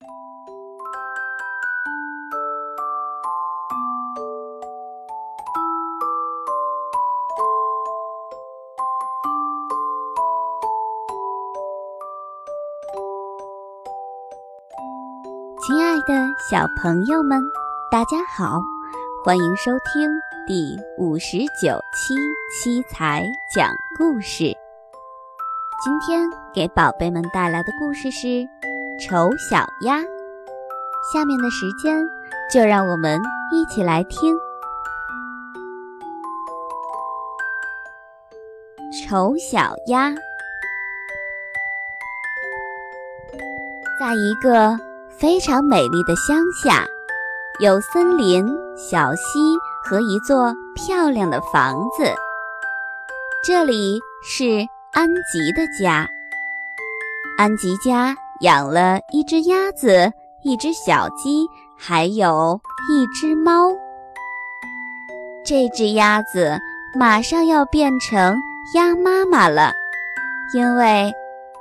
亲爱的小朋友们，大家好，欢迎收听第五十九期七彩讲故事。今天给宝贝们带来的故事是《丑小鸭》。下面的时间，就让我们一起来听《丑小鸭》。在一个非常美丽的乡下，有森林、小溪和一座漂亮的房子。这里是安吉的家。安吉家养了一只鸭子、一只小鸡，还有一只猫。这只鸭子马上要变成鸭妈妈了，因为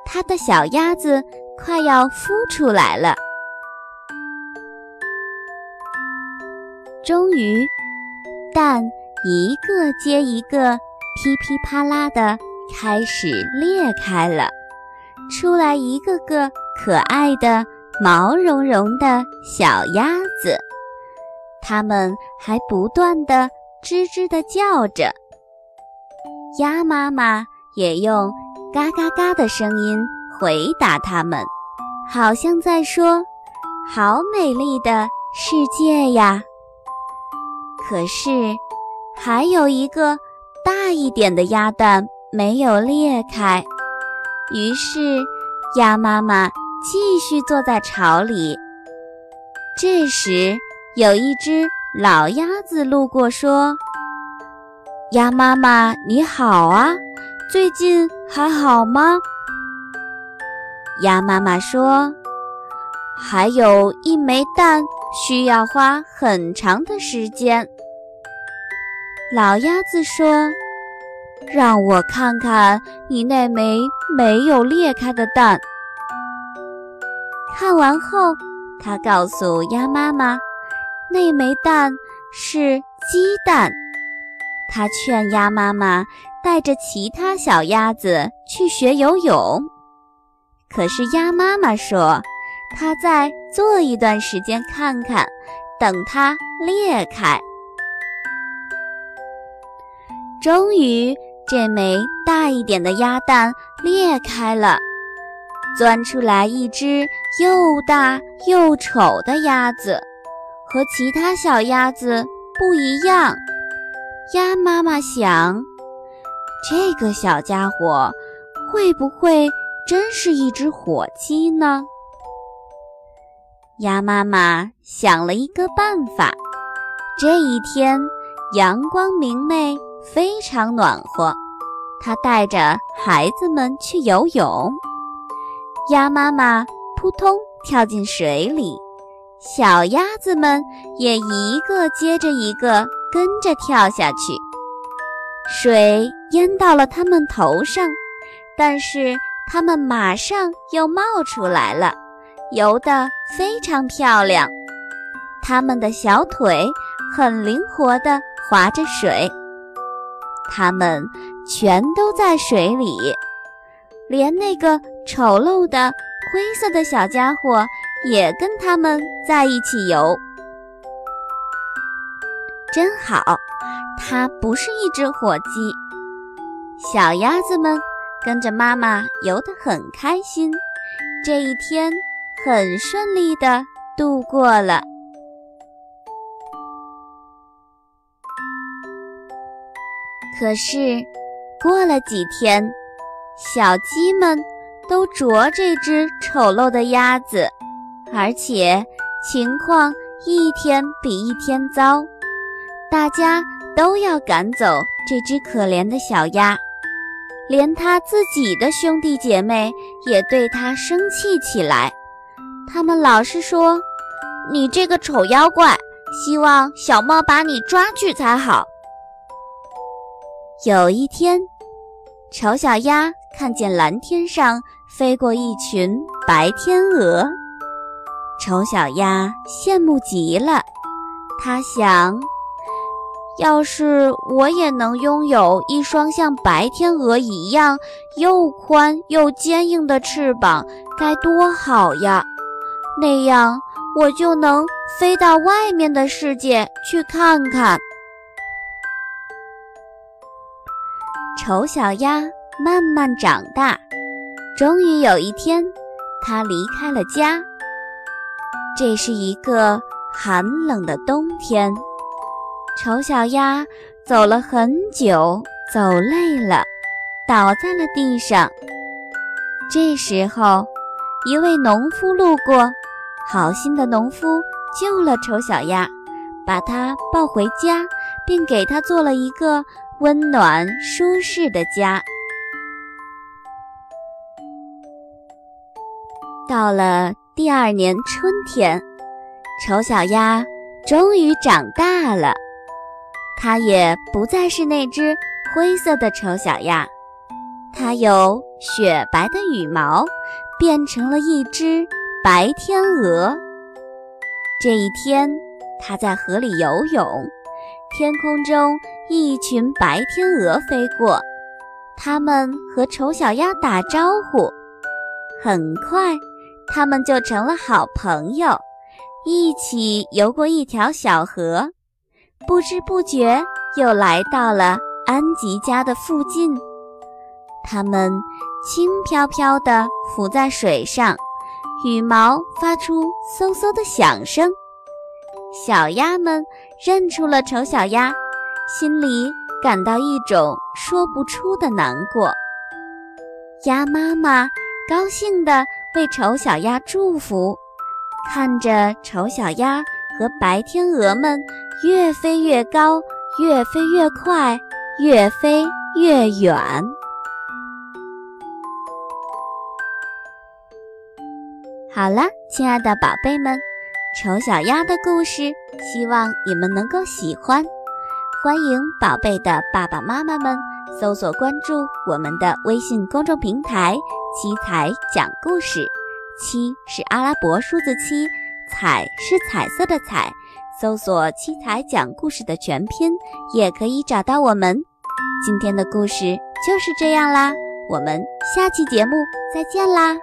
它的小鸭子快要孵出来了。终于，蛋一个接一个，噼噼啪啦的开始裂开了，出来一个个可爱的毛茸茸的小鸭子。它们还不断的吱吱的叫着。鸭妈妈也用嘎嘎嘎的声音回答它们，好像在说：“好美丽的世界呀！”可是，还有一个大一点的鸭蛋没有裂开。于是，鸭妈妈继续坐在巢里。这时，有一只老鸭子路过，说：“鸭妈妈，你好啊，最近还好吗？”鸭妈妈说：“还有一枚蛋，需要花很长的时间。”老鸭子说：“让我看看你那枚没有裂开的蛋。”看完后，他告诉鸭妈妈：“那枚蛋是鸡蛋。”他劝鸭妈妈带着其他小鸭子去学游泳。可是鸭妈妈说：“她再坐一段时间看看，等它裂开。”终于，这枚大一点的鸭蛋裂开了，钻出来一只又大又丑的鸭子，和其他小鸭子不一样。鸭妈妈想，这个小家伙会不会真是一只火鸡呢？鸭妈妈想了一个办法。这一天，阳光明媚。非常暖和，它带着孩子们去游泳。鸭妈妈扑通跳进水里，小鸭子们也一个接着一个跟着跳下去。水淹到了它们头上，但是它们马上又冒出来了，游得非常漂亮。它们的小腿很灵活地划着水。它们全都在水里，连那个丑陋的灰色的小家伙也跟他们在一起游。真好，它不是一只火鸡。小鸭子们跟着妈妈游得很开心，这一天很顺利地度过了。可是，过了几天，小鸡们都啄这只丑陋的鸭子，而且情况一天比一天糟。大家都要赶走这只可怜的小鸭，连他自己的兄弟姐妹也对他生气起来。他们老是说：“你这个丑妖怪，希望小猫把你抓去才好。”有一天，丑小鸭看见蓝天上飞过一群白天鹅，丑小鸭羡慕极了，它想。要是我也能拥有一双像白天鹅一样又宽又坚硬的翅膀，该多好呀！那样我就能飞到外面的世界去看看。丑小鸭慢慢长大，终于有一天，它离开了家。这是一个寒冷的冬天。丑小鸭走了很久，走累了，倒在了地上。这时候，一位农夫路过，好心的农夫救了丑小鸭，把它抱回家，并给它做了一个温暖舒适的家。到了第二年春天，丑小鸭终于长大了。它也不再是那只灰色的丑小鸭，它有雪白的羽毛，变成了一只白天鹅。这一天，它在河里游泳，天空中一群白天鹅飞过，它们和丑小鸭打招呼。很快，它们就成了好朋友，一起游过一条小河。不知不觉又来到了安吉家的附近，它们轻飘飘地浮在水上，羽毛发出嗖嗖的响声。小鸭们认出了丑小鸭，心里感到一种说不出的难过。鸭妈妈高兴地为丑小鸭祝福，看着丑小鸭和白天鹅们。越飞越高，越飞越快，越飞越远。好了，亲爱的宝贝们，丑小鸭的故事，希望你们能够喜欢。欢迎宝贝的爸爸妈妈们搜索关注我们的微信公众平台“七彩讲故事”，七是阿拉伯数字七，彩是彩色的彩。搜索“七彩讲故事”的全拼，也可以找到我们。今天的故事就是这样啦，我们下期节目再见啦！